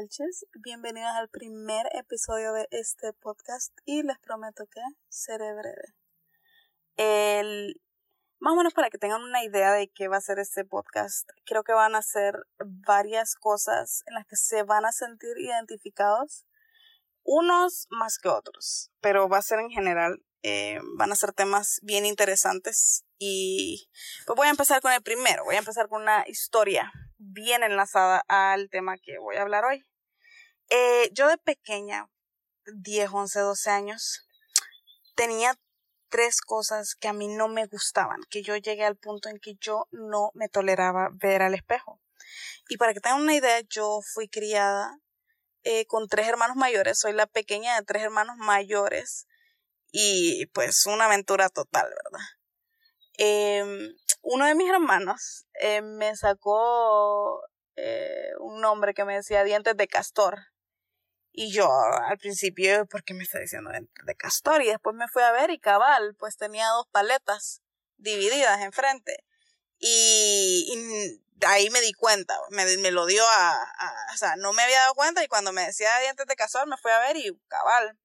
Welches. Bienvenidos al primer episodio de este podcast y les prometo que seré breve. El, más o menos para que tengan una idea de qué va a ser este podcast, creo que van a ser varias cosas en las que se van a sentir identificados, unos más que otros, pero va a ser en general, eh, van a ser temas bien interesantes y pues voy a empezar con el primero, voy a empezar con una historia bien enlazada al tema que voy a hablar hoy. Eh, yo de pequeña, 10, 11, 12 años, tenía tres cosas que a mí no me gustaban, que yo llegué al punto en que yo no me toleraba ver al espejo. Y para que tengan una idea, yo fui criada eh, con tres hermanos mayores, soy la pequeña de tres hermanos mayores y pues una aventura total, ¿verdad? Eh, uno de mis hermanos eh, me sacó eh, un nombre que me decía dientes de castor. Y yo al principio, ¿por qué me está diciendo dientes de castor? Y después me fui a ver y cabal, pues tenía dos paletas divididas enfrente. Y, y ahí me di cuenta, me, me lo dio a, a, o sea, no me había dado cuenta y cuando me decía dientes de castor me fui a ver y cabal,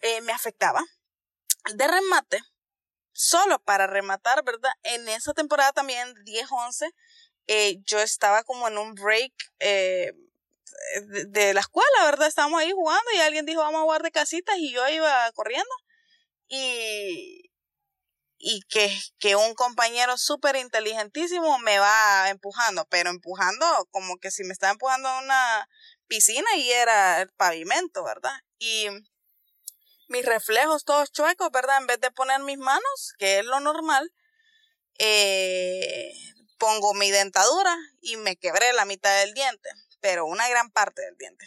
eh, me afectaba. De remate, solo para rematar, ¿verdad? En esa temporada también, 10-11, eh, yo estaba como en un break eh, de, la escuela, ¿verdad? Estábamos ahí jugando y alguien dijo, vamos a jugar de casitas y yo iba corriendo. Y, y que, que un compañero súper inteligentísimo me va empujando, pero empujando como que si me estaba empujando a una piscina y era el pavimento, ¿verdad? Y mis reflejos todos chuecos, ¿verdad? En vez de poner mis manos, que es lo normal, eh, pongo mi dentadura y me quebré la mitad del diente, pero una gran parte del diente.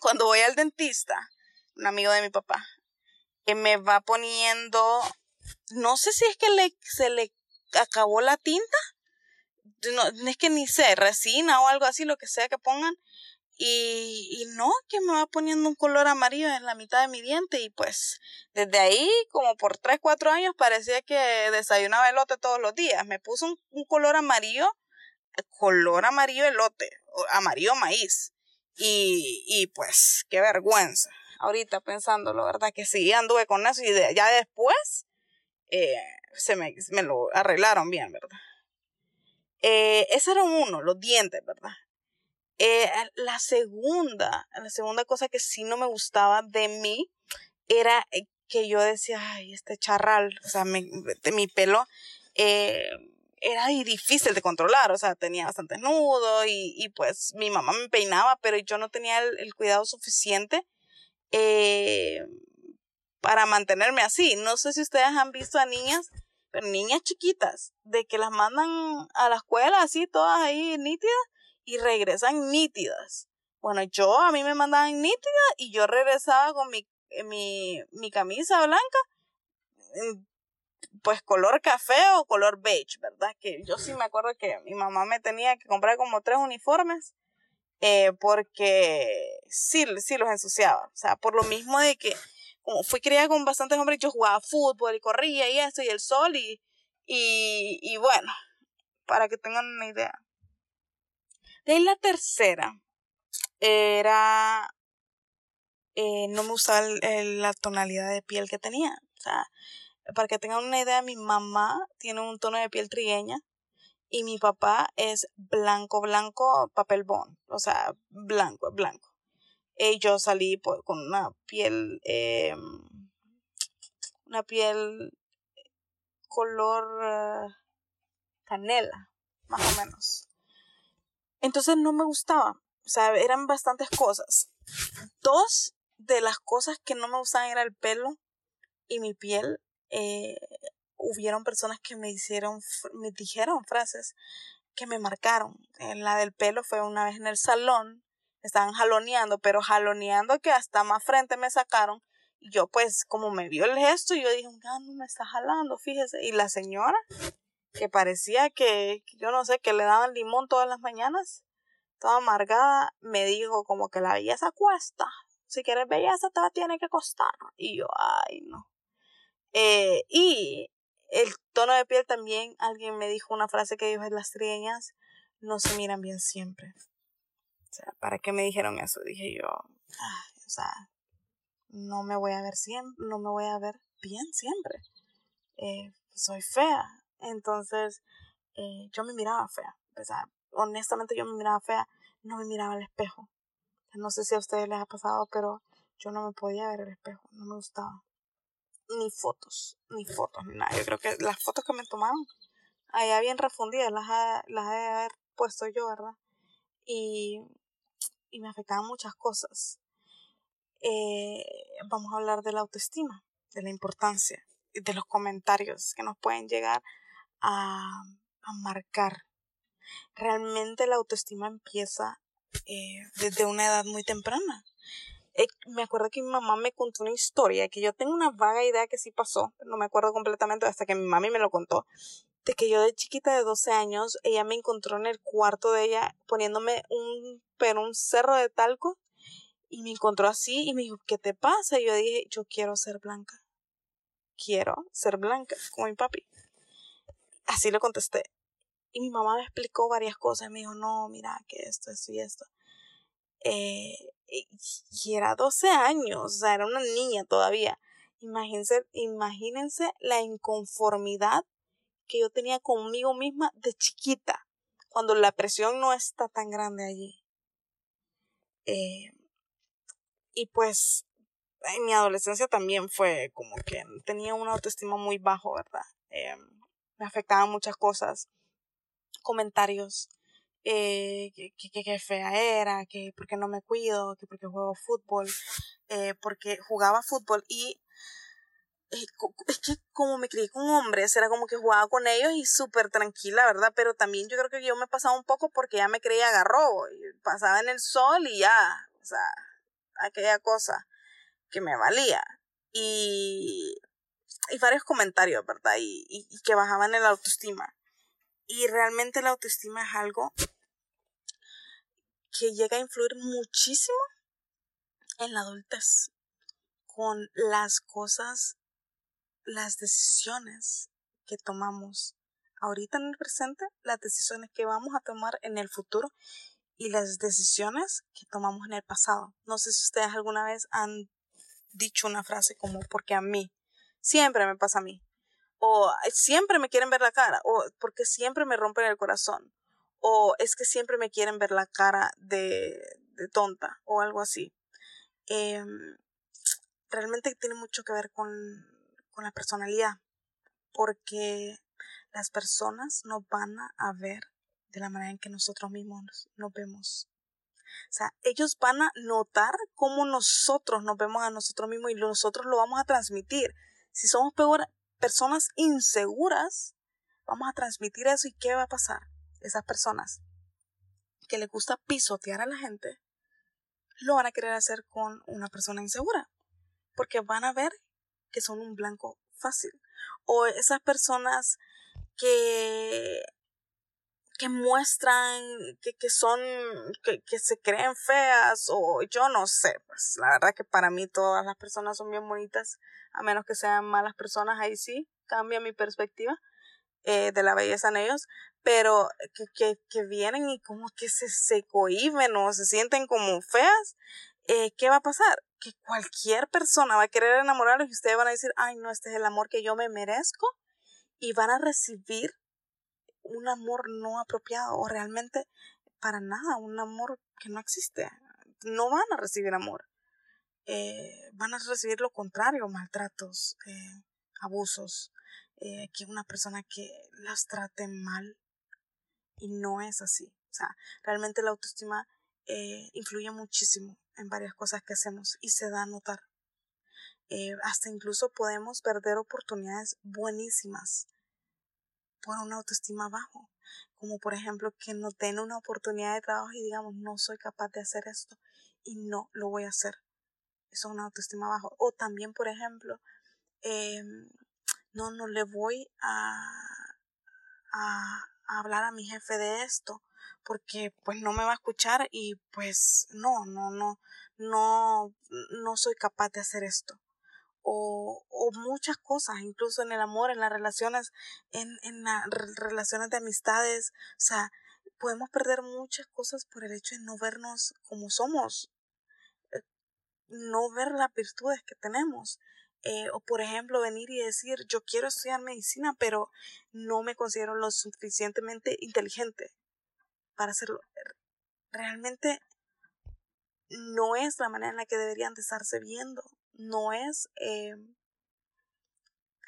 Cuando voy al dentista, un amigo de mi papá, que me va poniendo, no sé si es que le, se le acabó la tinta, no, es que ni sé, resina o algo así, lo que sea que pongan, y, y no, que me va poniendo un color amarillo en la mitad de mi diente y pues desde ahí como por 3, 4 años parecía que desayunaba elote todos los días. Me puso un, un color amarillo, color amarillo elote, amarillo maíz. Y, y pues qué vergüenza. Ahorita pensándolo, ¿verdad? Que sí, anduve con eso y ya después eh, se me, me, lo arreglaron bien, ¿verdad? Eh, ese era uno, los dientes, ¿verdad? Eh, la segunda, la segunda cosa que sí no me gustaba de mí era eh, que yo decía, ay, este charral, o sea, mi, mi pelo eh, era difícil de controlar, o sea, tenía bastante nudo y, y pues mi mamá me peinaba, pero yo no tenía el, el cuidado suficiente eh, para mantenerme así. No sé si ustedes han visto a niñas, pero niñas chiquitas, de que las mandan a la escuela así, todas ahí nítidas, y regresan nítidas. Bueno, yo a mí me mandaban nítida y yo regresaba con mi, mi, mi camisa blanca, pues color café o color beige, ¿verdad? Que yo sí me acuerdo que mi mamá me tenía que comprar como tres uniformes eh, porque sí, sí los ensuciaba. O sea, por lo mismo de que como fui criada con bastantes hombres, yo jugaba fútbol y corría y esto y el sol y, y, y bueno, para que tengan una idea. De la tercera era, eh, no me gustaba la tonalidad de piel que tenía. O sea, para que tengan una idea, mi mamá tiene un tono de piel trigueña y mi papá es blanco, blanco, papel bond. O sea, blanco, blanco. Y yo salí pues, con una piel, eh, una piel color canela, más o menos. Entonces no me gustaba. O sea, eran bastantes cosas. Dos de las cosas que no me gustaban era el pelo y mi piel. Eh, hubieron personas que me hicieron, me dijeron frases que me marcaron. En la del pelo fue una vez en el salón, estaban jaloneando, pero jaloneando que hasta más frente me sacaron. Y yo pues como me vio el gesto, yo dije, ah, no me está jalando, fíjese. Y la señora que parecía que, yo no sé, que le daban limón todas las mañanas, toda amargada, me dijo como que la belleza cuesta. Si quieres belleza, te tiene que costar. Y yo, ay, no. Eh, y el tono de piel también, alguien me dijo una frase que dijo, las trieñas no se miran bien siempre. sea, ¿para qué me dijeron eso? Dije yo, o sea, no me voy a ver siempre, no me voy a ver bien siempre. Eh, soy fea. Entonces, eh, yo me miraba fea. O sea, honestamente yo me miraba fea, no me miraba al espejo. No sé si a ustedes les ha pasado, pero yo no me podía ver el espejo, no me gustaba. Ni fotos, ni fotos, ni nada. Yo creo que las fotos que me tomaron, allá bien refundidas, las, las he haber puesto yo, ¿verdad? Y, y me afectaban muchas cosas. Eh, vamos a hablar de la autoestima, de la importancia, de los comentarios que nos pueden llegar a, marcar. Realmente la autoestima empieza eh, desde una edad muy temprana. Eh, me acuerdo que mi mamá me contó una historia que yo tengo una vaga idea que sí pasó, no me acuerdo completamente hasta que mi mami me lo contó, de que yo de chiquita de 12 años, ella me encontró en el cuarto de ella poniéndome un, pero un cerro de talco y me encontró así y me dijo, ¿qué te pasa? Y yo dije, yo quiero ser blanca. Quiero ser blanca, como mi papi. Así le contesté. Y mi mamá me explicó varias cosas. Me dijo, no, mira, que esto, esto y esto. Eh, y era 12 años, o sea, era una niña todavía. Imagínense, imagínense la inconformidad que yo tenía conmigo misma de chiquita, cuando la presión no está tan grande allí. Eh, y pues en mi adolescencia también fue como que tenía una autoestima muy bajo, ¿verdad? Eh, me afectaban muchas cosas, comentarios, eh, que, que, fea era, que porque no me cuido, que porque juego fútbol, eh, porque jugaba fútbol y eh, es que como me crié con hombres, era como que jugaba con ellos y súper tranquila, ¿verdad? Pero también yo creo que yo me pasaba un poco porque ya me creía agarró, y pasaba en el sol y ya, o sea, aquella cosa que me valía. Y, y varios comentarios, ¿verdad? Y, y, que bajaban el autoestima. Y realmente la autoestima es algo que llega a influir muchísimo en la adultez, con las cosas, las decisiones que tomamos ahorita en el presente, las decisiones que vamos a tomar en el futuro y las decisiones que tomamos en el pasado. No sé si ustedes alguna vez han dicho una frase como porque a mí, siempre me pasa a mí, o siempre me quieren ver la cara, o porque siempre me rompen el corazón, o es que siempre me quieren ver la cara de, de tonta o algo así. Eh, realmente tiene mucho que ver con, con la personalidad, porque las personas nos van a ver de la manera en que nosotros mismos nos vemos. O sea, ellos van a notar cómo nosotros nos vemos a nosotros mismos y nosotros lo vamos a transmitir. Si somos personas inseguras, vamos a transmitir eso y ¿qué va a pasar? esas personas que les gusta pisotear a la gente, lo van a querer hacer con una persona insegura, porque van a ver que son un blanco fácil. O esas personas que que muestran que, que son, que, que, se creen feas o yo no sé, pues la verdad que para mí todas las personas son bien bonitas, a menos que sean malas personas, ahí sí cambia mi perspectiva eh, de la belleza en ellos, pero que, que, que vienen y como que se, se cohiben o se sienten como feas, eh, ¿qué va a pasar? Que cualquier persona va a querer enamorarlos y ustedes van a decir, ay, no, este es el amor que yo me merezco y van a recibir un amor no apropiado o realmente para nada, un amor que no existe. No van a recibir amor. Eh, van a recibir lo contrario, maltratos, eh, abusos, eh, que una persona que las trate mal y no es así. O sea, realmente la autoestima influye muchísimo en varias cosas que hacemos y se da a notar. Hasta incluso podemos perder oportunidades buenísimas por una autoestima bajo, como por ejemplo que no tenga una oportunidad de trabajo y digamos no soy capaz de hacer esto y no lo voy a hacer. Eso es una autoestima bajo. O también, por ejemplo, eh, no, no le voy a, a, hablar a mi jefe de esto porque pues no me va a escuchar y pues no, no, no, no, no soy capaz de hacer esto. O, o muchas cosas, incluso en el amor, en las relaciones, en, en las relaciones de amistades, o sea, podemos perder muchas cosas por el hecho de no vernos como somos, eh, no ver las virtudes que tenemos. Eh, o por ejemplo venir y decir yo quiero estudiar medicina pero no me considero lo suficientemente inteligente para hacerlo realmente no es la manera en la que deberían de estarse viendo no es eh,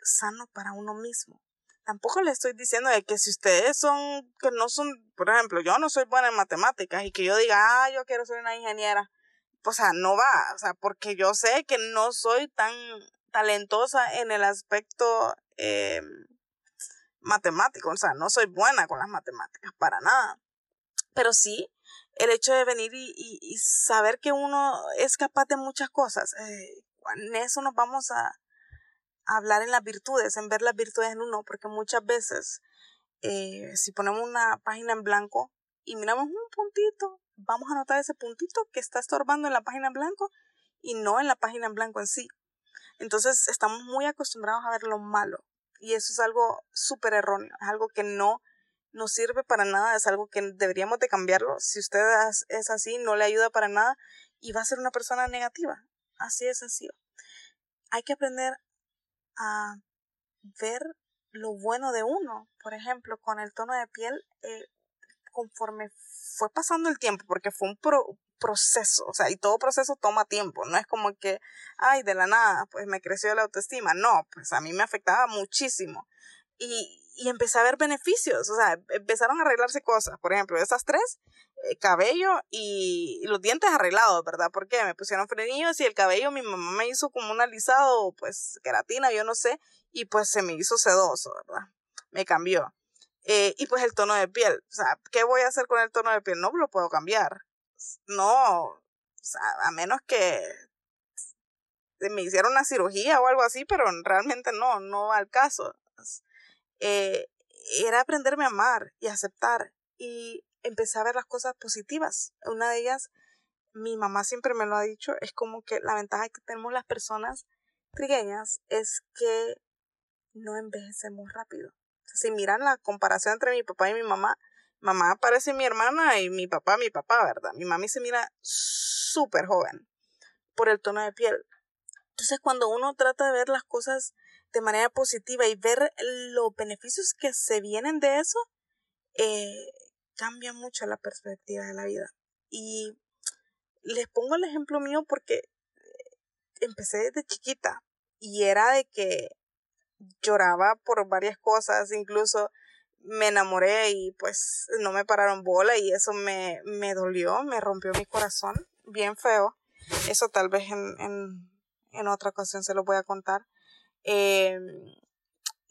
sano para uno mismo tampoco le estoy diciendo de que si ustedes son que no son por ejemplo yo no soy buena en matemáticas y que yo diga ah yo quiero ser una ingeniera o sea, no va, o sea, porque yo sé que no soy tan talentosa en el aspecto eh, matemático, o sea, no soy buena con las matemáticas, para nada. Pero sí, el hecho de venir y, saber que uno es capaz de muchas cosas, eh, en eso nos vamos a, hablar en las virtudes, en ver las virtudes en uno, porque muchas veces, eh, si ponemos una página en blanco y miramos un puntito, vamos a notar ese puntito que está estorbando en la página en blanco y no en la página en blanco en sí. Entonces estamos muy acostumbrados a ver lo malo y eso es algo súper erróneo, es algo que no nos sirve para nada, es algo que deberíamos de cambiarlo. Si usted es así, no le ayuda para nada y va a ser una persona negativa. Así de sencillo. Hay que aprender a ver lo bueno de uno. Por ejemplo, con el tono de piel, eh, conforme fue pasando el tiempo, porque fue un proceso, o sea, y todo proceso toma tiempo, no es como que, ay, de la nada, pues me creció la autoestima, no, pues a mí me afectaba muchísimo. Y, y empecé a ver beneficios, o sea, empezaron a arreglarse cosas, por ejemplo, esas tres, cabello y, los dientes arreglados, ¿verdad? Porque me pusieron frenillos y el cabello mi mamá me hizo como un alisado, pues queratina, yo no sé, y pues se me hizo sedoso, ¿verdad? Me cambió. Eh, y pues el tono de piel. O sea, ¿qué voy a hacer con el tono de piel? No lo puedo cambiar. No, o sea, a menos que me hiciera una cirugía o algo así, pero realmente no, no va al caso. Eh, era aprenderme a amar y aceptar y empecé a ver las cosas positivas. Una de ellas, mi mamá siempre me lo ha dicho, es como que la ventaja que tenemos las personas trigueñas es que no envejecemos rápido si miran la comparación entre mi papá y mi mamá, mamá parece mi hermana y mi papá mi papá, ¿verdad? Mi mami se mira súper joven por el tono de piel. Entonces cuando uno trata de ver las cosas de manera positiva y ver los beneficios que se vienen de eso, eh, cambia mucho la perspectiva de la vida. Y les pongo el ejemplo mío porque empecé desde chiquita y era de que lloraba por varias cosas, incluso me enamoré y pues no me pararon bola y eso me, me dolió, me rompió mi corazón, bien feo. Eso tal vez en, en, en otra ocasión se lo voy a contar. Em,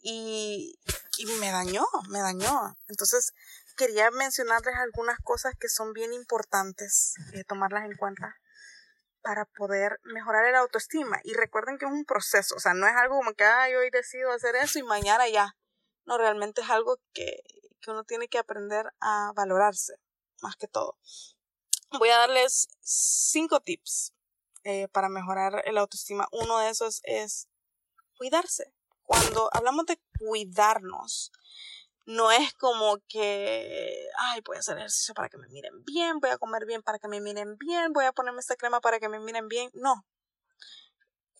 y, y me dañó, me dañó. Entonces quería mencionarles algunas cosas que son bien importantes, eh, tomarlas en cuenta para poder mejorar el autoestima. Y recuerden que es un proceso, o sea, no es algo como que, ay, hoy decido hacer eso y mañana ya. No, realmente es algo que, que uno tiene que aprender a valorarse, más que todo. Voy a darles cinco tips eh, para mejorar el autoestima. Uno de esos es cuidarse. Cuando hablamos de cuidarnos, no es como que, ay, voy a hacer ejercicio para que me miren bien, voy a comer bien para que me miren bien, voy a ponerme esta crema para que me miren bien. No.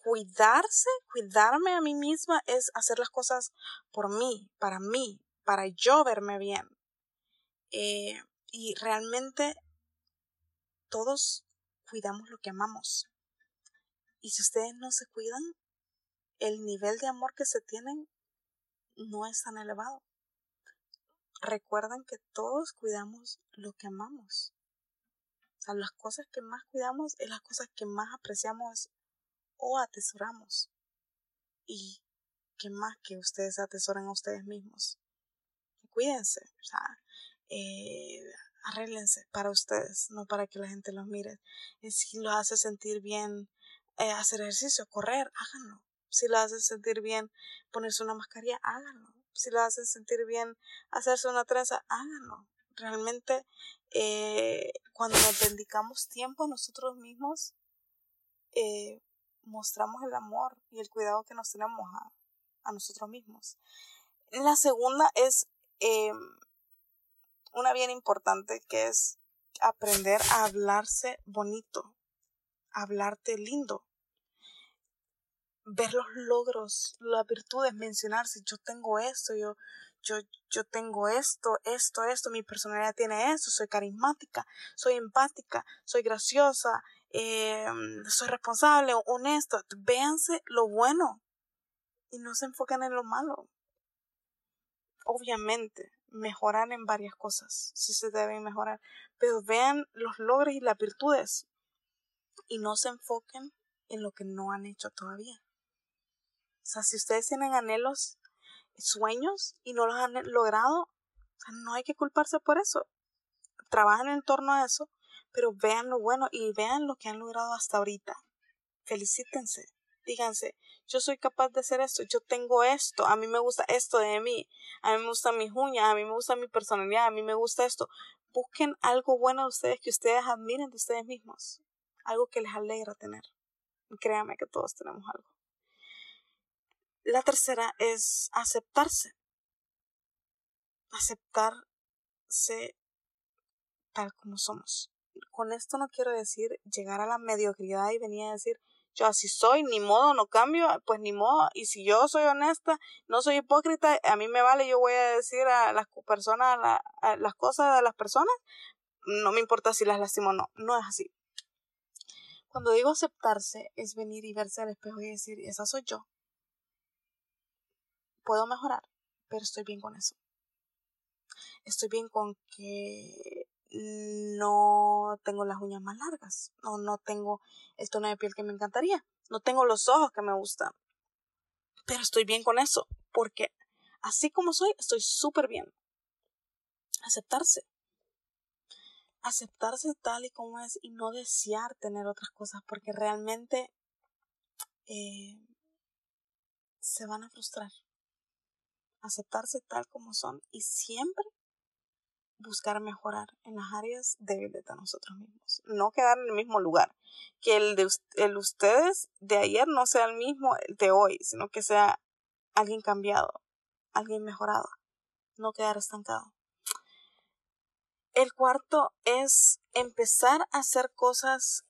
Cuidarse, cuidarme a mí misma es hacer las cosas por mí, para mí, para yo verme bien. Eh, y realmente todos cuidamos lo que amamos. Y si ustedes no se cuidan, el nivel de amor que se tienen no es tan elevado recuerdan que todos cuidamos lo que amamos. O sea, las cosas que más cuidamos es las cosas que más apreciamos o atesoramos. Y que más que ustedes atesoran a ustedes mismos. Cuídense, o sea, eh, arréglense para ustedes, no para que la gente los mire. Y si lo hace sentir bien eh, hacer ejercicio, correr, háganlo. Si lo hace sentir bien ponerse una mascarilla, háganlo si lo hacen sentir bien hacerse una trenza, háganlo. Realmente, eh, cuando nos dedicamos tiempo a nosotros mismos, eh, mostramos el amor y el cuidado que nos tenemos a, nosotros mismos. La segunda es, eh, una bien importante que es aprender a hablarse bonito, hablarte lindo, ver los logros, las virtudes, mencionarse, yo tengo esto, yo, yo, yo tengo esto, esto, esto, mi personalidad tiene esto, soy carismática, soy empática, soy graciosa, eh, soy responsable, honesto. Véanse lo bueno y no se enfoquen en lo malo. Obviamente, mejorar en varias cosas, si se deben mejorar, pero vean los logros y las virtudes y no se enfoquen en lo que no han hecho todavía. O sea, si ustedes tienen anhelos, sueños y no los han logrado, no hay que culparse por eso. Trabajen en torno a eso, pero vean lo bueno y vean lo que han logrado hasta ahorita. Felicítense. Díganse, yo soy capaz de hacer esto, yo tengo esto, a mí me gusta esto de mí, a mí me gusta mi uñas, a mí me gusta mi personalidad, a mí me gusta esto. Busquen algo bueno de ustedes que ustedes admiren de ustedes mismos, algo que les alegra tener. créanme que todos tenemos algo. La tercera es aceptarse. Aceptarse tal como somos. Con esto no quiero decir llegar a la mediocridad y venir a decir, yo así soy, ni modo, no cambio, pues ni modo. Y si yo soy honesta, no soy hipócrita, a mí me vale, yo voy a decir a las personas, a las cosas de las personas, no me importa si las lastimo o no, no es así. Cuando digo aceptarse, es venir y verse al espejo y decir, esa soy yo puedo mejorar, pero estoy bien con eso. Estoy bien con que no tengo las uñas más largas, o no tengo el tono de piel que me encantaría, no tengo los ojos que me gustan, pero estoy bien con eso, porque así como soy, estoy súper bien. Aceptarse. Aceptarse tal y como es y no desear tener otras cosas, porque realmente eh, se van a frustrar aceptarse tal como son y siempre buscar mejorar en las áreas débiles de nosotros mismos. No quedar en el mismo lugar. Que el de ustedes de ayer no sea el mismo de hoy, sino que sea alguien cambiado, alguien mejorado. No quedar estancado. El cuarto es empezar a hacer cosas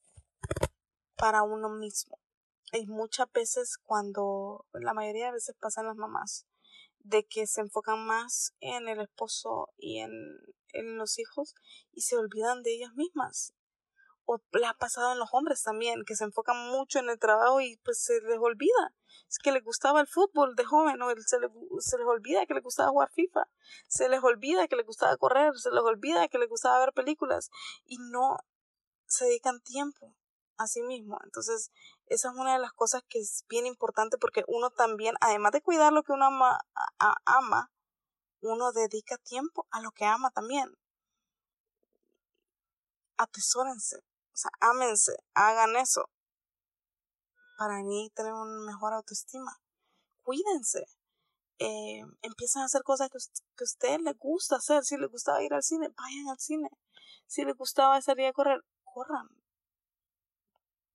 para uno mismo. Y muchas veces cuando, la mayoría de veces pasan las mamás, de que se enfocan más en el esposo y en, en los hijos y se olvidan de ellas mismas. O la ha pasado en los hombres también, que se enfocan mucho en el trabajo y pues se les olvida. Que les gustaba el fútbol de joven, o se, les, se les olvida que les gustaba jugar FIFA, se les olvida que les gustaba correr, se les olvida que les gustaba ver películas y no se dedican tiempo a sí mismo. Entonces, esa es una de las cosas que es bien importante porque uno también, además de cuidar lo que uno ama, ama uno dedica tiempo a lo que ama también. Atesórense, o sea, ámense, hagan eso para mí tener una mejor autoestima. Cuídense. Eh, empiezan a hacer cosas que, que a usted le gusta hacer. Si les gustaba ir al cine, vayan al cine. Si les gustaba salir a correr, corran.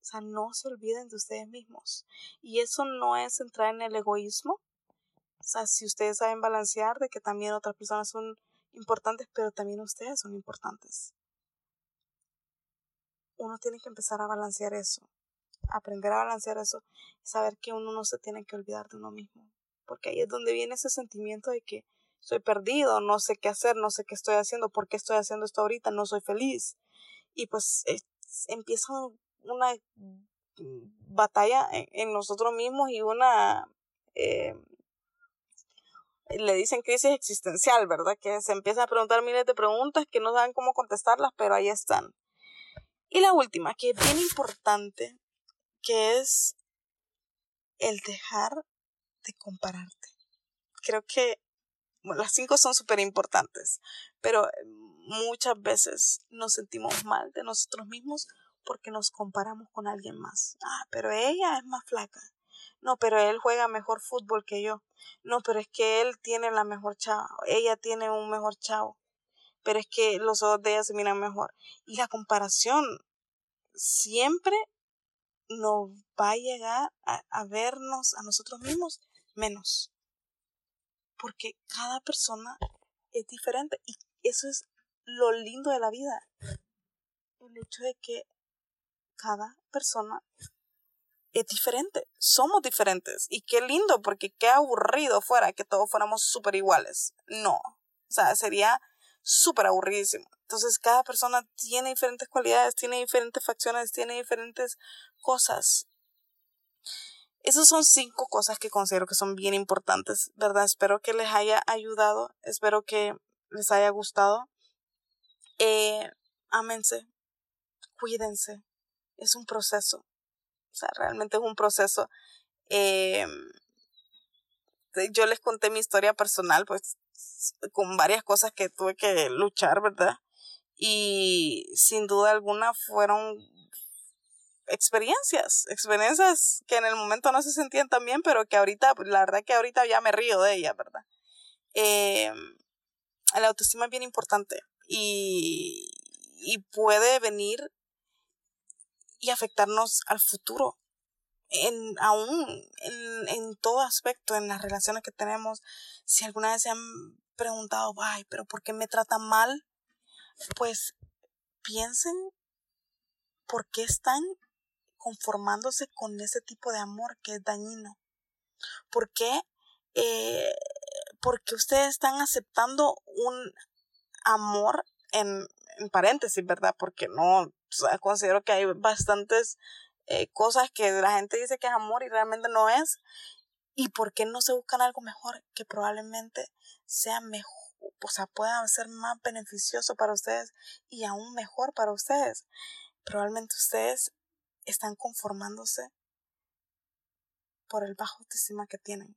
O sea, no se olviden de ustedes mismos. Y eso no es entrar en el egoísmo. O sea, si ustedes saben balancear de que también otras personas son importantes, pero también ustedes son importantes. Uno tiene que empezar a balancear eso. Aprender a balancear eso. Saber que uno no se tiene que olvidar de uno mismo. Porque ahí es donde viene ese sentimiento de que soy perdido, no sé qué hacer, no sé qué estoy haciendo, por qué estoy haciendo esto ahorita, no soy feliz. Y pues eh, empiezan una batalla en, nosotros mismos y una eh, le dicen crisis existencial, ¿verdad? Que se empiezan a preguntar miles de preguntas que no saben cómo contestarlas, pero ahí están. Y la última, que es bien importante, que es el dejar de compararte. Creo que las cinco son súper importantes, pero muchas veces nos sentimos mal de nosotros mismos porque nos comparamos con alguien más. Ah, pero ella es más flaca. No, pero él juega mejor fútbol que yo. No, pero es que él tiene la mejor chava. Ella tiene un mejor chavo. Pero es que los ojos de ella se miran mejor. Y la comparación siempre nos va a llegar a, vernos a nosotros mismos menos. Porque cada persona es diferente y eso es lo lindo de la vida. El hecho de que cada persona es diferente. Somos diferentes. Y qué lindo, porque qué aburrido fuera que todos fuéramos súper iguales. No. O sea, sería súper aburridísimo. Entonces, cada persona tiene diferentes cualidades, tiene diferentes facciones, tiene diferentes cosas. Esas son cinco cosas que considero que son bien importantes, ¿verdad? Espero que les haya ayudado, espero que les haya gustado. Eh, cuídense, es un proceso, o sea, realmente es un proceso. Eh, yo les conté mi historia personal, pues, con varias cosas que tuve que luchar, ¿verdad? Y sin duda alguna fueron experiencias, experiencias que en el momento no se sentían tan bien, pero que ahorita, la verdad que ahorita ya me río de ellas, ¿verdad? Eh, la autoestima es bien importante y, y puede venir y afectarnos al futuro. En, aún en, en todo aspecto, en las relaciones que tenemos, si alguna vez se han preguntado, ay, pero ¿por qué me tratan mal? Pues piensen por qué están conformándose con ese tipo de amor que es dañino. ¿Por qué? Eh, porque ustedes están aceptando un amor en, en paréntesis, ¿verdad? Porque no, considero que hay bastantes eh, cosas que la gente dice que es amor y realmente no es. ¿Y por qué no se buscan algo mejor que probablemente sea mejor? O sea, pueda ser más beneficioso para ustedes y aún mejor para ustedes. Probablemente ustedes están conformándose por el bajo autoestima que tienen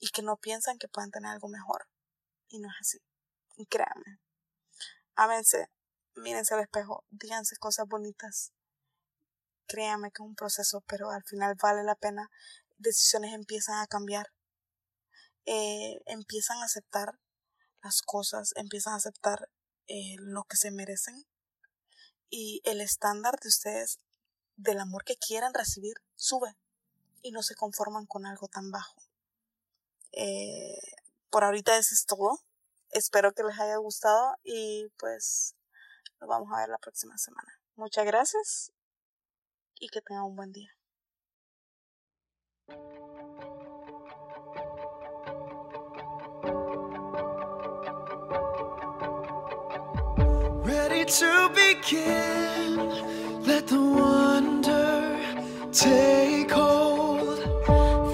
y que no piensan que pueden tener algo mejor. Y no es así. Y créanme. Ámense, mírense al espejo, díganse cosas bonitas. Créanme que es un proceso, pero al final vale la pena. Decisiones empiezan a cambiar. Eh, empiezan a aceptar las cosas, empiezan a aceptar eh, lo que se merecen. Y el estándar de ustedes del amor que quieran recibir sube y no se conforman con algo tan bajo. Eh, por ahorita eso es todo. Espero que les haya gustado y pues nos vamos a ver la próxima semana. Muchas gracias y que tengan un buen día. Ready to begin. Let the wonder take hold.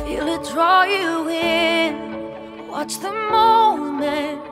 Feel it draw you in. Watch the moment